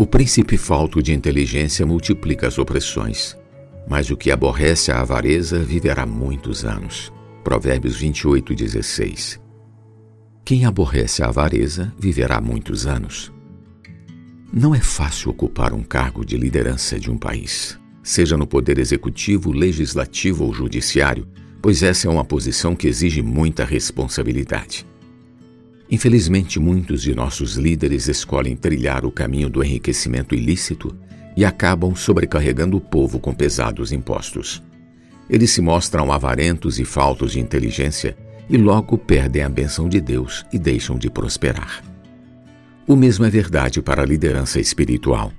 O príncipe falto de inteligência multiplica as opressões, mas o que aborrece a avareza viverá muitos anos. Provérbios 28, 16. Quem aborrece a avareza viverá muitos anos. Não é fácil ocupar um cargo de liderança de um país, seja no poder executivo, legislativo ou judiciário, pois essa é uma posição que exige muita responsabilidade. Infelizmente, muitos de nossos líderes escolhem trilhar o caminho do enriquecimento ilícito e acabam sobrecarregando o povo com pesados impostos. Eles se mostram avarentos e faltos de inteligência e logo perdem a benção de Deus e deixam de prosperar. O mesmo é verdade para a liderança espiritual.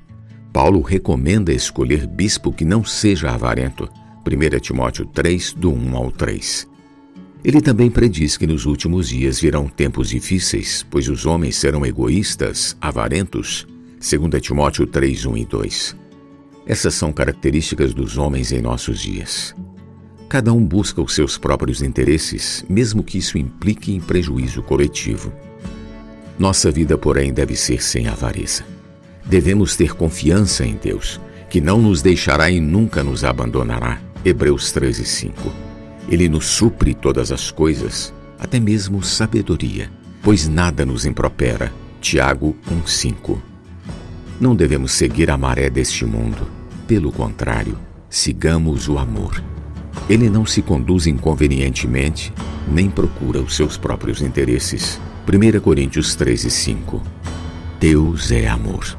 Paulo recomenda escolher bispo que não seja avarento. 1 Timóteo 3, do 1 ao 3. Ele também prediz que nos últimos dias virão tempos difíceis, pois os homens serão egoístas, avarentos. 2 Timóteo 3, 1 e 2. Essas são características dos homens em nossos dias. Cada um busca os seus próprios interesses, mesmo que isso implique em prejuízo coletivo. Nossa vida, porém, deve ser sem avareza. Devemos ter confiança em Deus, que não nos deixará e nunca nos abandonará. Hebreus 13, 5. Ele nos supre todas as coisas, até mesmo sabedoria, pois nada nos impropera. Tiago 1,5. Não devemos seguir a maré deste mundo. Pelo contrário, sigamos o amor. Ele não se conduz inconvenientemente, nem procura os seus próprios interesses. 1 Coríntios 13, 5 Deus é amor.